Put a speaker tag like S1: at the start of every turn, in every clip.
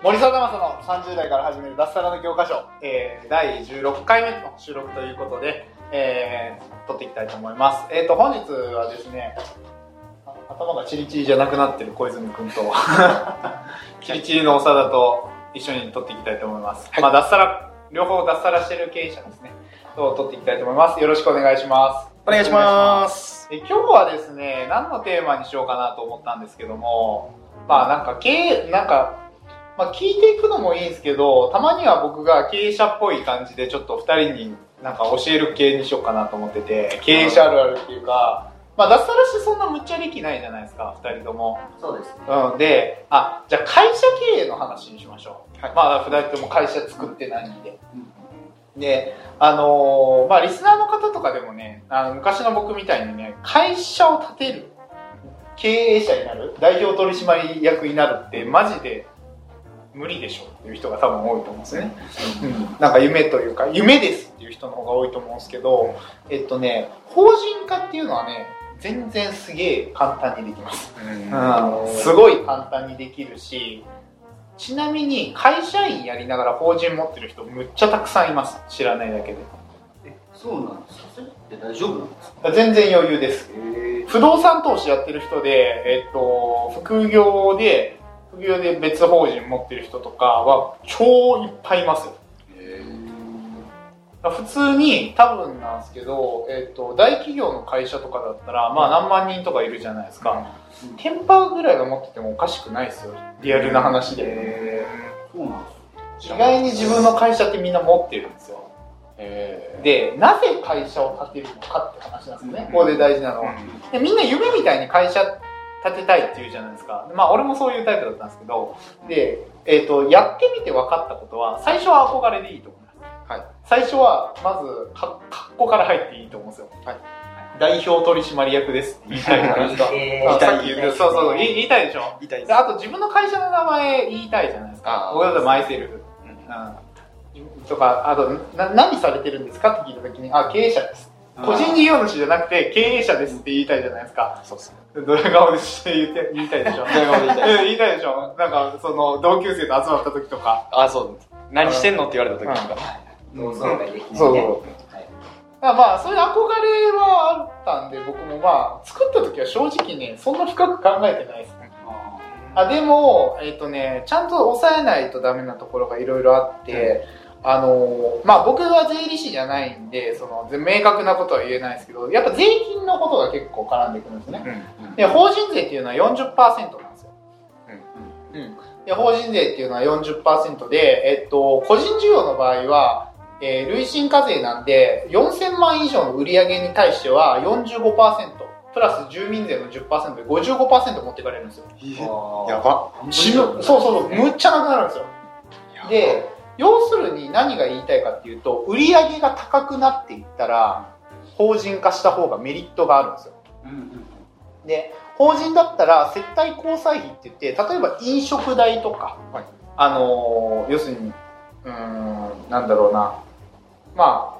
S1: 森貞正の30代から始める脱サラの教科書、えー、第16回目の収録ということで、えー、撮っていきたいと思います。えっ、ー、と、本日はですね、頭がチリチリじゃなくなってる小泉君と、チリチリの長田と一緒に撮っていきたいと思います。はい、まあ、脱サラ、両方脱サラしてる経営者ですね、と撮っていきたいと思います。よろしくお願いします。
S2: お願いします。
S1: え今日はですね、何のテーマにしようかなと思ったんですけども、まあなんか経営、なんかまあ、聞いていくのもいいんですけど、たまには僕が経営者っぽい感じでちょっと二人になんか教える系にしようかなと思ってて、経営者あるあるっていうか、まあ、脱サラしてそんなむっちゃ歴ないじゃないですか、二人とも。
S2: そうですね。
S1: うん。で、あ、じゃあ会社経営の話にしましょう。はい、まあ、二人とも会社作って何で。うん、で、あのー、まあ、リスナーの方とかでもね、あの昔の僕みたいにね、会社を建てる、経営者になる、代表取締役になるって、マジで無理でしょっていう人が多分多いと思うんですよね、うん、なんか夢というか夢ですっていう人の方が多いと思うんですけどえっとね法人化っていうのはね全然すげえ簡単にできます、うん、すごい簡単にできるしちなみに会社員やりながら法人持ってる人むっちゃたくさんいます。知らないだけで。
S2: えそうなんですか？それって大丈夫なんですか？
S1: 全然余裕です。不動産投資やってる人で、えっと、副業で副業で別法人持ってる人とかは超いっぱいいますよ。普通に多分なんですけど、えーと、大企業の会社とかだったら、まあ何万人とかいるじゃないですか。うん、テンパーぐらいが持っててもおかしくないですよ。リアルな話で。そうなんです意外に自分の会社ってみんな持ってるんですよ。で、なぜ会社を建てるのかって話なんですね。ここで大事なのは。でみんな夢みたいに会社立てたいっていうじゃないですか。まあ、俺もそういうタイプだったんですけど、で、えっ、ー、と、やってみて分かったことは、最初は憧れでいいと思います。はい。最初は、まず、か、格好から入っていいと思うんですよ。はい。代表取締役ですって言いたいじゃないですか。言って、そうそう言いたいでしょ言いたいです。あと自分の会社の名前言いたいじゃないですか。僕だとマイセルフ。うん。とか、あと、な、何されてるんですかって聞いたときに、あ、経営者です。個人事業主じゃなくて経営者ですって言いたいじゃないですか。そうっすね。ドヤ顔で言って言いたいでしょ。ドヤ顔で言いたい。言いたいでしょ。なんか、その、同級生と集まった時とか。
S2: あ、そうです。何してんのって言われた時とか。
S1: そうそう。そうそう。まあ、そういう憧れはあったんで、僕もまあ、作った時は正直ね、そんな深く考えてないですね。あでも、えっ、ー、とね、ちゃんと抑えないとダメなところがいろいろあって、あのまあ僕は税理士じゃないんでその明確なことは言えないですけどやっぱ税金のことが結構絡んでくるんですね、うんうん、で法人税っていうのは40%なんですよ、うん、うん、で法人税っていうのは40%で、えっと、個人事業の場合は、えー、累進課税なんで4000万以上の売り上げに対しては45%プラス住民税の10%で55%持っていかれるんですよ。
S2: やば。
S1: 死ぬ。そうそうそう。むっちゃなくなるんですよ。で要するに何が言いたいかっていうと、売り上げが高くなっていったら、法人化した方がメリットがあるんですよ。で、法人だったら接待交際費って言って、例えば飲食代とか、はい、あのー、要するに、うん、なんだろうな、ま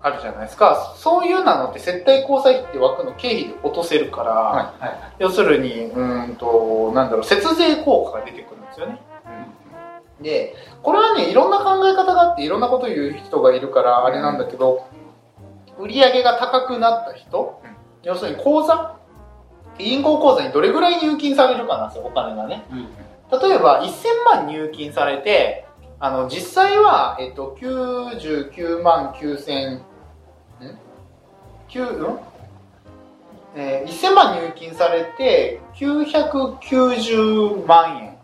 S1: あ、あるじゃないですか。そういうなのって接待交際費って枠の経費で落とせるから、はいはい、要するに、うんと、なんだろう、節税効果が出てくるんですよね。で、これはね、いろんな考え方があって、いろんなこと言う人がいるから、あれなんだけど、売り上げが高くなった人、うん、要するに口座、銀行口座にどれぐらい入金されるかなんですよ、お金がね。うん、例えば、1000万入金されて、あの、実際は、えっと、99万9000、ん ?9、ん？えー、1000万入金されて、990万円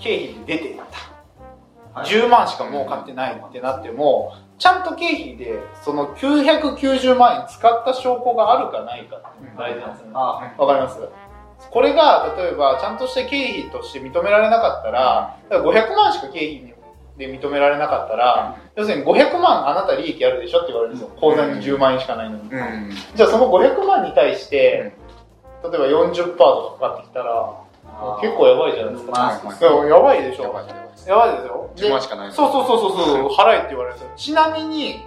S1: 経費で出ていた。10万しか儲かってないってなっても、ちゃんと経費でその990万円使った証拠があるかないかって大事なんですよね。わかります？これが、例えば、ちゃんとした経費として認められなかったら、ら500万しか経費で認められなかったら、要するに500万あなた利益あるでしょって言われるんですよ。口座に10万円しかないのに。
S3: うん。
S1: じゃあその500万に対して、例えば40%とかかかってきたら、結構やばいじゃないですか。
S2: まあ
S1: いややばいでしょ。
S3: やばい
S1: やばいですよ。で
S3: 10万しかないの
S1: そうそうそうそうそう、払えって言われる。ちなみに、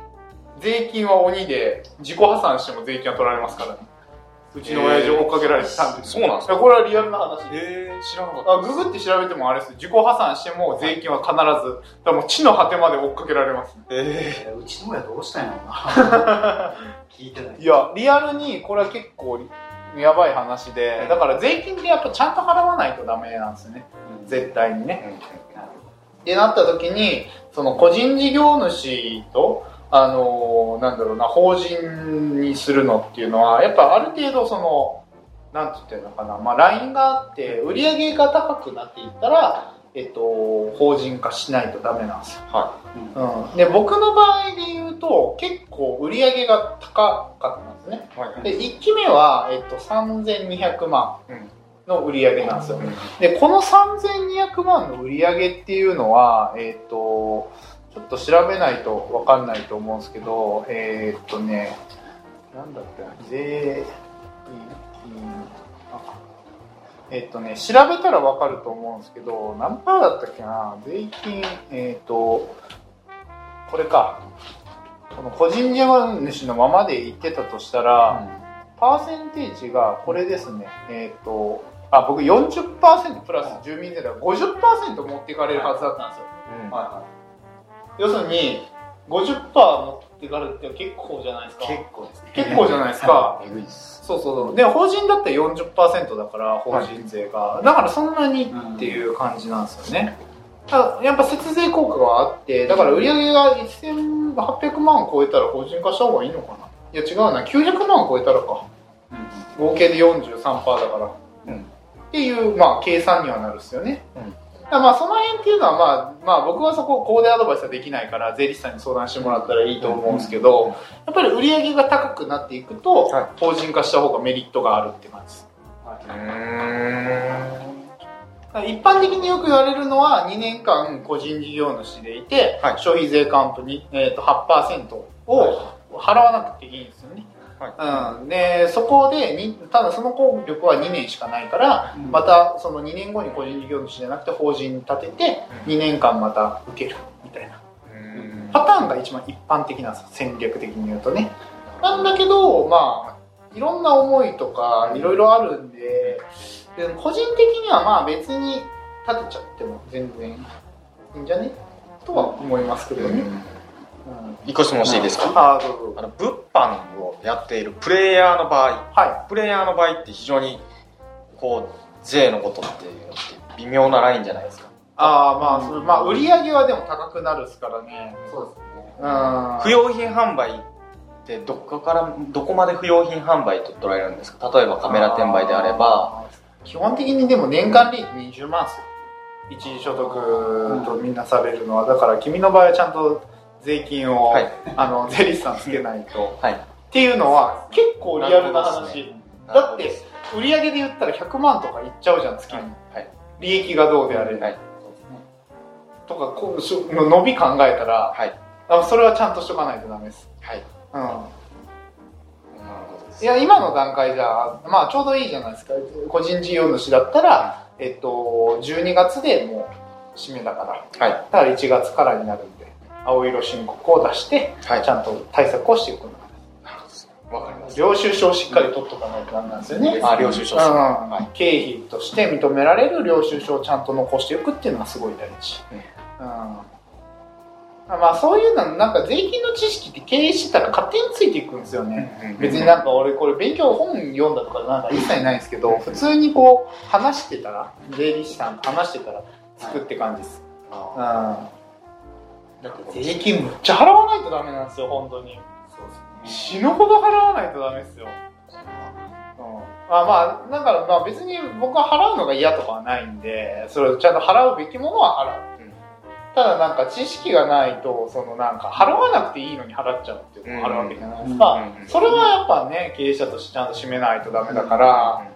S1: 税金は鬼で、自己破産しても税金は取られますからね。うちの親父追っかけられてたんです
S3: そうなんですか？
S1: これはリアルな話で
S3: へえ、知らなか
S1: あ、ググって調べてもあれです。自己破産しても税金は必ず、だもう地の果てまで追っかけられます。
S3: た。へ
S2: えうちの親どうしたんやろうな 聞いてない
S1: いや、リアルにこれは結構やばい話で、だから税金ってやっぱちゃんと払わないとダメなんですよね。絶対にね。ってなった時に、その個人事業主と、あのーなんだろうな、法人にするのっていうのは、やっぱある程度その、なんて言ってるのかな、まあ、ラインがあって、売り上げが高くなっていったら、えっと、法人化しないとダメなんですよ。
S3: は
S1: うん。で、僕の場合で言うと、結構売り上げが高かったんですね。
S3: い。はい。
S1: で、1期目は、えっと、3200万の売り上げなんですよ。で、この3200万の売り上げっていうのは、えっ、と、ちょっと調べないとわかんないと思うんですけど、えっ、とね、なんだっけな、税、あえっ、とね、調べたらわかると思うんですけど、何パーだったっけな、税金、えっ、と、これか、この個人事業主のままで言ってたとしたら、パーセンテージがこれですね。えっ、と、あ、僕40%プラス住民税だ。から50%持っていかれるはずだったんですよ。
S2: は
S1: 要するに、50%持っていかって結構じゃないですか。
S2: いはい結構ですね
S1: 結構じゃないですか。
S3: えぐいっす。
S1: そうそうそう。で、法人だって40%だから、法人税が。だからそんなにっていう感じなんですよね。ただやっぱ節税効果があって、だから売り上げが1800万超えたら法人化した方がいいのかないや違うな、900万超えたらか。合計で43%だから、
S3: うん
S1: っていう、まあ、計算にはなるっすよね。
S3: うん
S1: まあ、その辺っていうのは、まあ、まあ、僕はそこをコーデアドバイスはできないから、税理士さんに相談してもらったらいいと思うんですけど、やっぱり売り上げが高くなっていくと、
S3: はい
S1: 法人化した方がメリットがあるって感じです。
S3: うーん。
S1: だから一般的によく言われるのは、2年間個人事業主でいて、
S3: はい
S1: 消費税還付に、えー、と8%を払わなくていいんですよね。うん、でそこでにただその効力は2年しかないから、
S2: うん。
S1: またその2年後に個人事業主じゃなくて法人に立てて2年間また受けるみたいな。パターンが一番一般的なんですよ戦略的に言うとね。なんだけどまあいろんな思いとかいろいろあるんでで個人的にはまあ別に立てちゃっても全然いいんじゃね？とは思いますけどね、うん
S3: 一個質問していいですか
S1: あ
S3: あの、物販をやっているプレイヤーの場合、
S1: は
S3: プレイヤーの場合って非常に、こう、税のことっていうのって微妙なラインじゃないですか。
S1: ああまあそれまあ売り上げはでも高くなるっすからね。
S2: そうですね。
S1: うん。
S3: 不用品販売ってどこから、どこまで不用品販売と捉えるんですか？例えばカメラ転売であれば、
S1: 基本的にでも年間利益20万っすよ。一時所得とみんなされるのは。だから君の場合はちゃんと税金を、
S3: はい
S1: あの税理士さんつけないと、
S3: はい
S1: っていうのは結構リアルな話
S3: ね
S1: だって売り上げで言ったら100万とかいっちゃうじゃん月に、
S3: はい。
S1: 利益がどうであれ、
S3: はい。
S1: とかこうの伸び考えたら、
S3: はい。
S1: あそれはちゃんとしとかないとダメです
S3: はい。
S1: うん。いや、今の段階じゃ、まあちょうどいいじゃないですか。個人事業主だったら、えっと、12月でもう締めだから。
S3: はい。
S1: だから1月からになるんで、青色申告を出して、
S3: はい。
S1: ちゃんと対策をしていくの
S3: わかります。
S1: 領収書をしっかり取っとかないとなんなんですよね。
S3: あ、領収書
S1: うん。
S3: はい。
S1: 経費として認められる領収書をちゃんと残していくっていうのがすごい大事。うんまあそういうの、なんか税金の知識って経営してたら勝手についていくんですよね。別になんか俺これ勉強本読んだとかなんか一切ないんですけど、普通にこう話してたら、税理士さんと話してたらつくって感じです。うん。
S3: あ
S1: だって税金むっちゃ払わないとダメなんですよ、本当に。
S2: そうです
S1: 死ぬほど払わないとダメですよ。うん。あまあ、だからまあ別に僕は払うのが嫌とかはないんで、それをちゃんと払うべきものは払う。
S3: うん
S1: ただなんか知識がないと、そのなんか払わなくていいのに払っちゃうっていうのがあるわけじゃないですか。
S3: うん
S1: それはやっぱね、経営者としてちゃんと締めないとダメだから、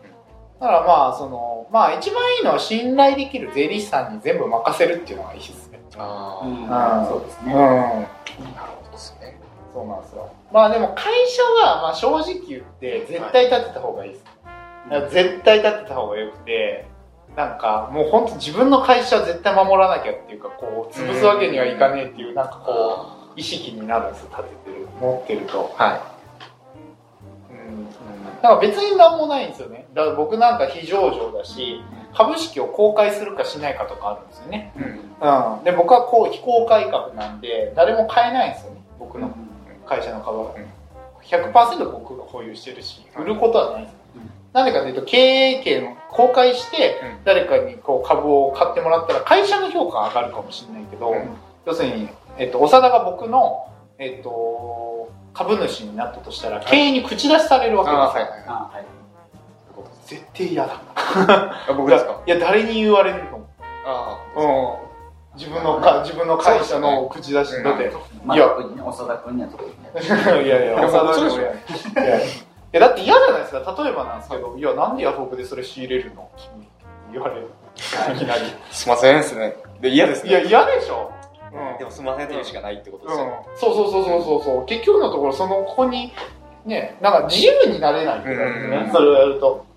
S1: だからまあ、その、まあ一番いいのは信頼できる税理士さんに全部任せるっていうのがいいですね。
S3: あ
S2: う
S3: あ、
S2: んそうですね。
S1: うん。
S3: なるほどですね。
S1: そうなんですよ。まあでも会社は、まあ正直言って、絶対立てた方がいいです。だから絶対立てた方がよくて、なんかもう本当自分の会社絶対守らなきゃっていうか、こう、潰すわけにはいかねえっていう、なんかこう、意識になるんですよ、立ててる、持ってると。
S3: はい。
S1: うん。だから別になんもないんですよね。だから僕なんか非上場だし、株式を公開するかしないかとかあるんですよね。
S3: うん。
S1: うん。で、僕はこう、非公開株なんで、誰も買えないんですよね、僕の会社の株は。100%僕が保有してるし、売ることはないです。なんでかというと、経営権を公開して
S3: うん、
S1: 誰かにこう株を買ってもらったら、会社の評価が上がるかもしれないけど、
S3: うん
S1: 要するに、えっと、長田が僕の、えっと、株主になったとしたら、経営に口出しされるわけ
S3: ああ、
S1: ですよ。
S3: はいはいは
S2: あはい。
S1: 絶対嫌だ。
S3: い。あ僕ですか？
S1: いや、誰に言われるの
S3: あ
S1: うん。自分のか、自分の会社の口出し、だって、
S2: まあ、
S1: いや
S2: 田君には特にね。
S1: いやいや、
S3: いや
S1: 長田
S3: そうでしょ
S1: いやいやいやだって嫌じゃないですか。例えばなんですけど、いや、なんでヤフオクでそれ仕入れるの？君って言われる。いきなり。
S3: すいませんですね。で、嫌です
S1: いや、
S3: ね。
S1: 嫌でしょ。うん。
S3: でもすいませて言うしかないってこと
S1: うん
S3: ですよ。、
S1: そうそうそうそうそうそう。結局のところ、その、ここに、ね、なんか自由になれないって感じです
S3: うん
S1: それをやると。
S3: うん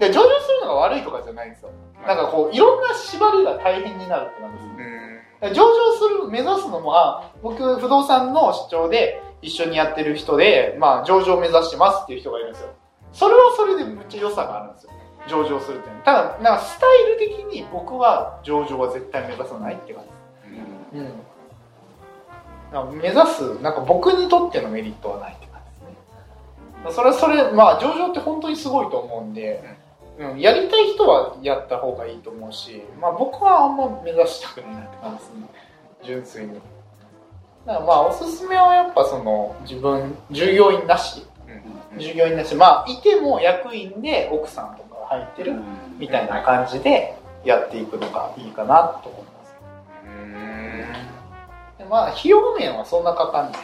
S1: で、上場するのが悪いとかじゃないんですよ。なんかこう、いろんな縛りが大変になるって感じです。
S3: うん。
S1: 上場する、目指すのも、あ僕、不動産の主張で一緒にやってる人で、まあ、上場を目指してますっていう人がいるんですよ。それはそれでめっちゃ良さがあるんですよ。上場するっていうのは。ただ、なんかスタイル的に僕は上場は絶対目指さないって感じです。うん。目指す、なんか僕にとってのメリットはないって感じですね。それはそれ、まあ、上場って本当にすごいと思うんで、うん、やりたい人はやった方がいいと思うし、まあ僕はあんま目指したくないなって感じですね。純粋に。だからまあおすすめはやっぱその自分、従業員なし、従業員なし、まあいても役員で奥さんとかが入ってるみたいな感じでやっていくのがいいかなとまあ費用面はそんなかかんない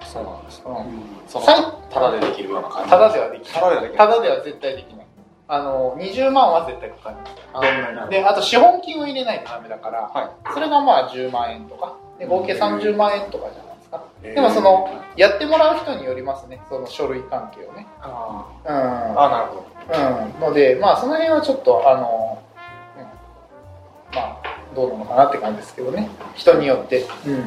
S1: です。
S3: そうなんです。
S1: うん。
S3: その
S1: 最
S3: ただでできるような感じ。
S1: ただではできない。
S3: ただでは
S1: 絶対できない。あの、20万は絶対かかる。
S3: あ
S1: どんなにで、あと資本金を入れないとダメだから、
S3: は
S1: それがまあ10万円とか、で合計30万円とかじゃないですか。
S3: い。
S1: でもその、やってもらう人によりますね、その書類関係をね。
S3: あ
S1: うん。
S3: あ、なるほど。
S1: うん。ので、まあその辺はちょっと、あの、うん、まあ、どうなのかなって感じですけどね。人によって。うん。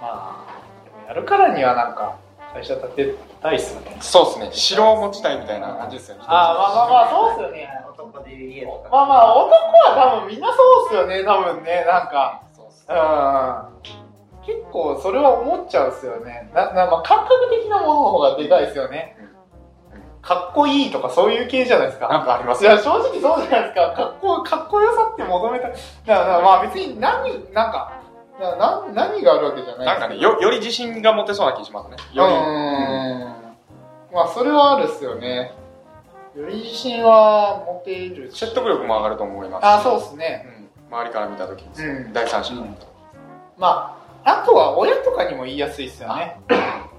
S1: まあ、でもやるからにはなんか、会社建てたいっすよね。
S3: そうですね。城を持ちたいみたいな感じですよね。
S1: あまあまあまあ、そうっすよね。
S2: 男でいう家とか。
S1: まあまあ、男は多分みんなそうっすよね、多分ね、なんか。
S3: そうっす
S1: うん。結構それは思っちゃうっすよね。な、なまあ、感覚的なものの方がでかいですよね。かっこいいとかそういう系じゃないですか。
S3: なんかあります
S1: いや、正直そうじゃないですか。かっこ、かっこよさって求めた。だからまあ別に何、なんか、なな何があるわけじゃない
S3: なんかね、よ、より自信が持てそうな気しますね。
S1: うー
S3: より。
S1: ん。まあそれはあるっすよね。より自信は持てるし。
S3: 説得力も上がると思います。
S1: あ、そうっすね。
S3: うん。周りから見たときに、
S1: うん
S3: 第三者の。
S1: まあ、あとは親とかにも言いやすいっすよね。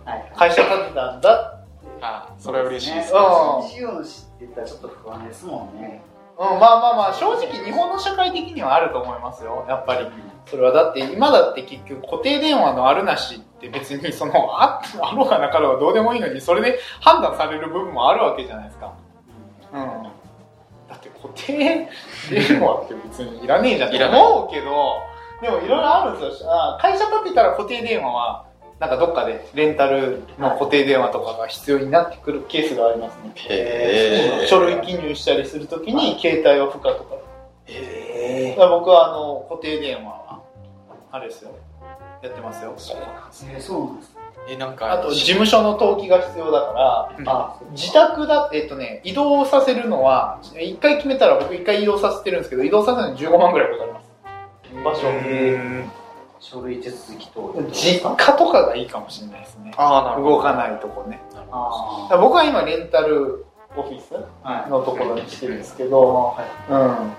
S2: はい。
S1: 会社建てたんだ。
S3: あそれは嬉しいです
S1: ね
S3: ね。
S1: うん
S2: 事業主って言ったらちょっと不安ですもんね。
S1: うん、まあまあまあ、正直日本の社会的にはあると思いますよ。やっぱり。それはだって、今だって結局固定電話のあるなしって別にその、あ、あろうがなかろうがどうでもいいのに、それで判断される部分もあるわけじゃないですか。うん。だって固定電話って別にいらねえじゃんって
S3: いらない
S1: 思うけど、でもいろいろあるんですよ。あ会社建てたら固定電話は、なんかどっかでレンタルの固定電話とかが必要になってくるケースがありますね。
S3: へー
S1: 書類記入したりするときに携帯を付加とか。
S3: へ
S1: だから僕はあの固定電話は、あれですよ。やってますよ。
S3: そうなんです。
S2: えー、そうなんですか。
S3: え、なんか、
S1: あと事務所の登記が必要だから、
S3: うん
S2: あ、
S1: 自宅だって、えっとね、移動させるのは、一回決めたら僕一回移動させてるんですけど、移動させるのに15万ぐらいかかります。場所。
S3: うん
S2: 書類手続き等々
S1: 実家とかがいいかもしれないですね。
S3: ああ、なるほど。
S1: 動かないとこね。
S2: あ
S1: 僕は今レンタルオフィス。のところにしてるんですけど、うん。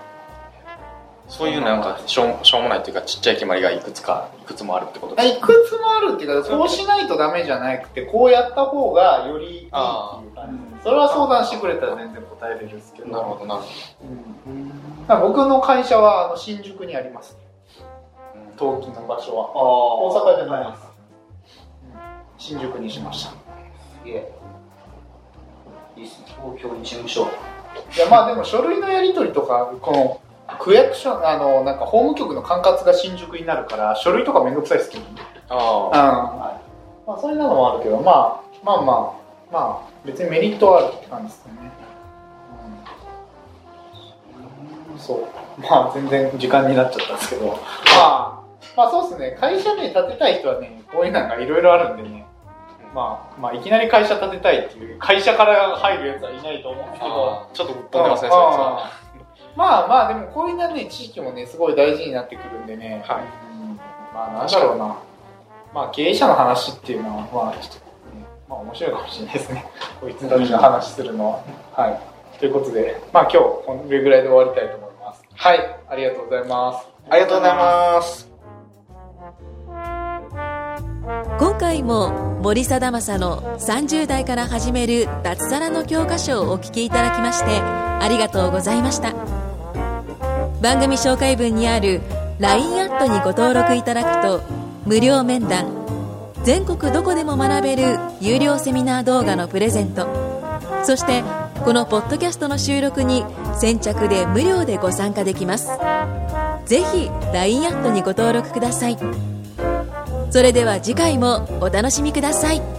S3: そういうなんかしょうしょうもないっていうかちっちゃい決まりがいくつかいくつもあるってことです
S1: いくつもあるっていうかこう。しないとダメじゃなくてこうやった方がよりいいっていう感じ。それは相談してくれたら全然答えれるんですけど。
S3: なるほどなるほ
S1: うん。僕の会社はあの新宿にあります登記の場所は。
S2: あ
S1: 大阪じゃないです、うん新宿にしました。
S2: すげえ。いいっすね。東京に事務所。
S1: いやまあでも書類のやり取りとかこの区役所あのなんか法務局の管轄が新宿になるから書類とかめんどくさいですけどね。
S3: どあ
S1: うん。
S2: は
S1: まあそういうのもあるけど、まあ、まあまあまあ別にメリットはあるって感じですよね、うん、そう。まあ全然時間になっちゃったんですけど。まあまあそうですね。会社ね建てたい人はねこういうのがいろいろあるんでね。まあ、まあ、いきなり会社建てたいっていう会社から入るやつはいないと思うんですけど。
S3: あちょっと飛んでますねそれは
S1: まあまあでもこういうのね知識もねすごい大事になってくるんでね、
S3: はい。
S1: うん。まあなんだろうな。まあ経営者の話っていうのはまあちょっと、ね、まあ面白いかもしれないですね。こいつたちの話するのは、はい。ということでまあ今日これぐらいで終わりたいと思います。はい。ありがとうございます。
S3: ありがとうございます
S4: 今回も森貞正の30代から始める脱サラの教科書をお聞きいただきましてありがとうございました。番組紹介文にある LINE アットにご登録いただくと無料面談全国どこでも学べる有料セミナー動画のプレゼントそしてこのポッドキャストの収録に先着で無料でご参加できます。ぜひ LINE アットにご登録ください。それでは次回もお楽しみください。